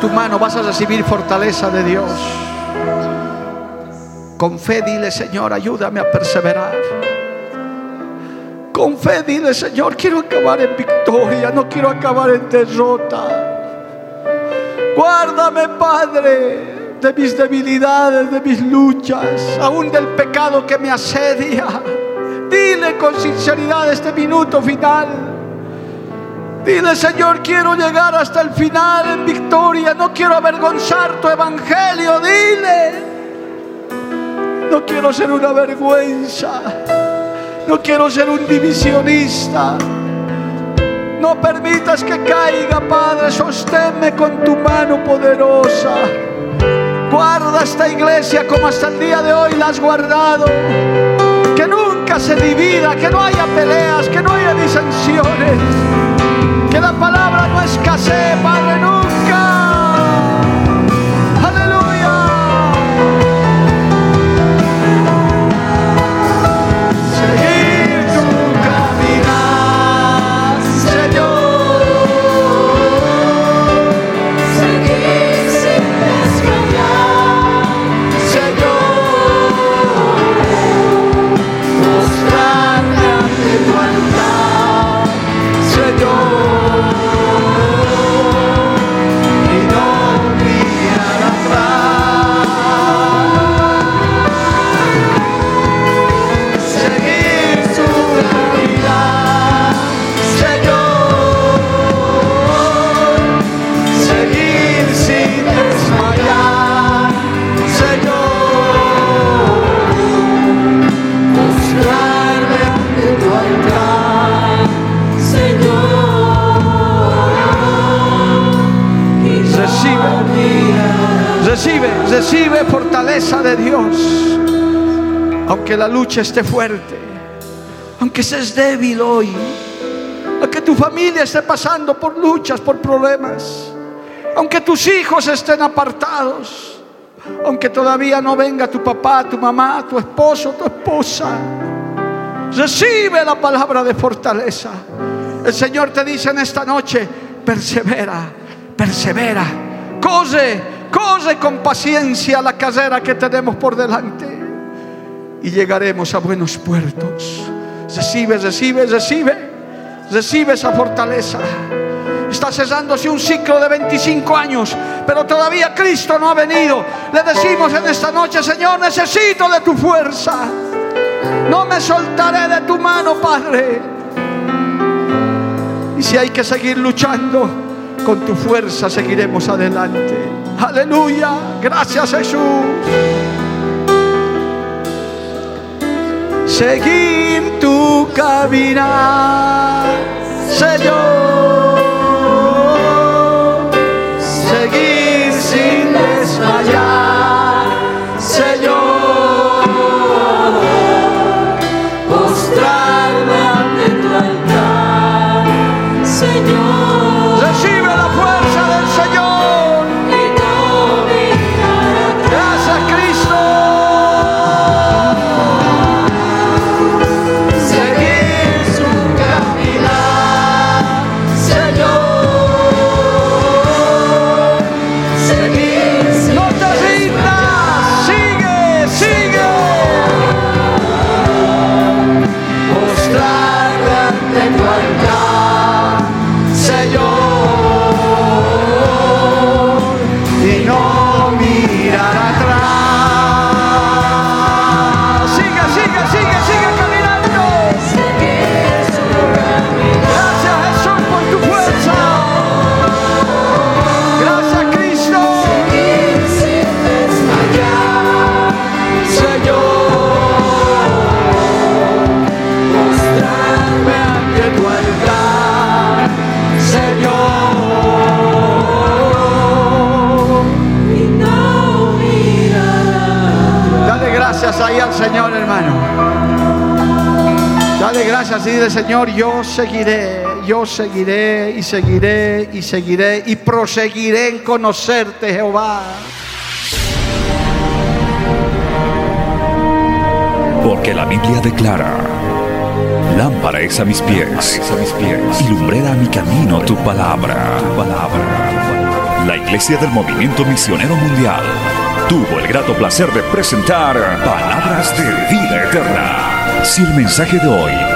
S2: Tu mano, vas a recibir fortaleza de Dios. Con fe dile, Señor, ayúdame a perseverar. Con fe dile, Señor, quiero acabar en victoria, no quiero acabar en derrota. Guárdame, Padre, de mis debilidades, de mis luchas, aún del pecado que me asedia. Dile con sinceridad este minuto final. Dile, Señor, quiero llegar hasta el final en victoria. No quiero avergonzar tu evangelio. Dile. No quiero ser una vergüenza. No quiero ser un divisionista. No permitas que caiga, Padre. Sosténme con tu mano poderosa. Guarda esta iglesia como hasta el día de hoy la has guardado. Que nunca se divida, que no haya peleas, que no haya disensiones. Que la palabra no escasee, Padre, nunca. Recibe, recibe, fortaleza de Dios. Aunque la lucha esté fuerte, aunque seas débil hoy, aunque tu familia esté pasando por luchas, por problemas, aunque tus hijos estén apartados, aunque todavía no venga tu papá, tu mamá, tu esposo, tu esposa, recibe la palabra de fortaleza. El Señor te dice en esta noche, persevera, persevera, corre, corre con paciencia la carrera que tenemos por delante y llegaremos a buenos puertos. Recibe, recibe, recibe, recibe esa fortaleza. Está cesándose un ciclo de 25 años, pero todavía Cristo no ha venido. Le decimos en esta noche, Señor, necesito de tu fuerza. No me soltaré de tu mano, Padre. Y si hay que seguir luchando, con tu fuerza seguiremos adelante. Aleluya. Gracias Jesús. Seguir tu caminar, Señor. Señor, yo seguiré, yo seguiré y seguiré y seguiré y proseguiré en conocerte, Jehová.
S1: Porque la Biblia declara, lámpara es a mis pies, pies, y lumbrera a mi camino tu palabra, tu palabra. La Iglesia del Movimiento Misionero Mundial tuvo el grato placer de presentar Palabras de Vida Eterna. Si el mensaje de hoy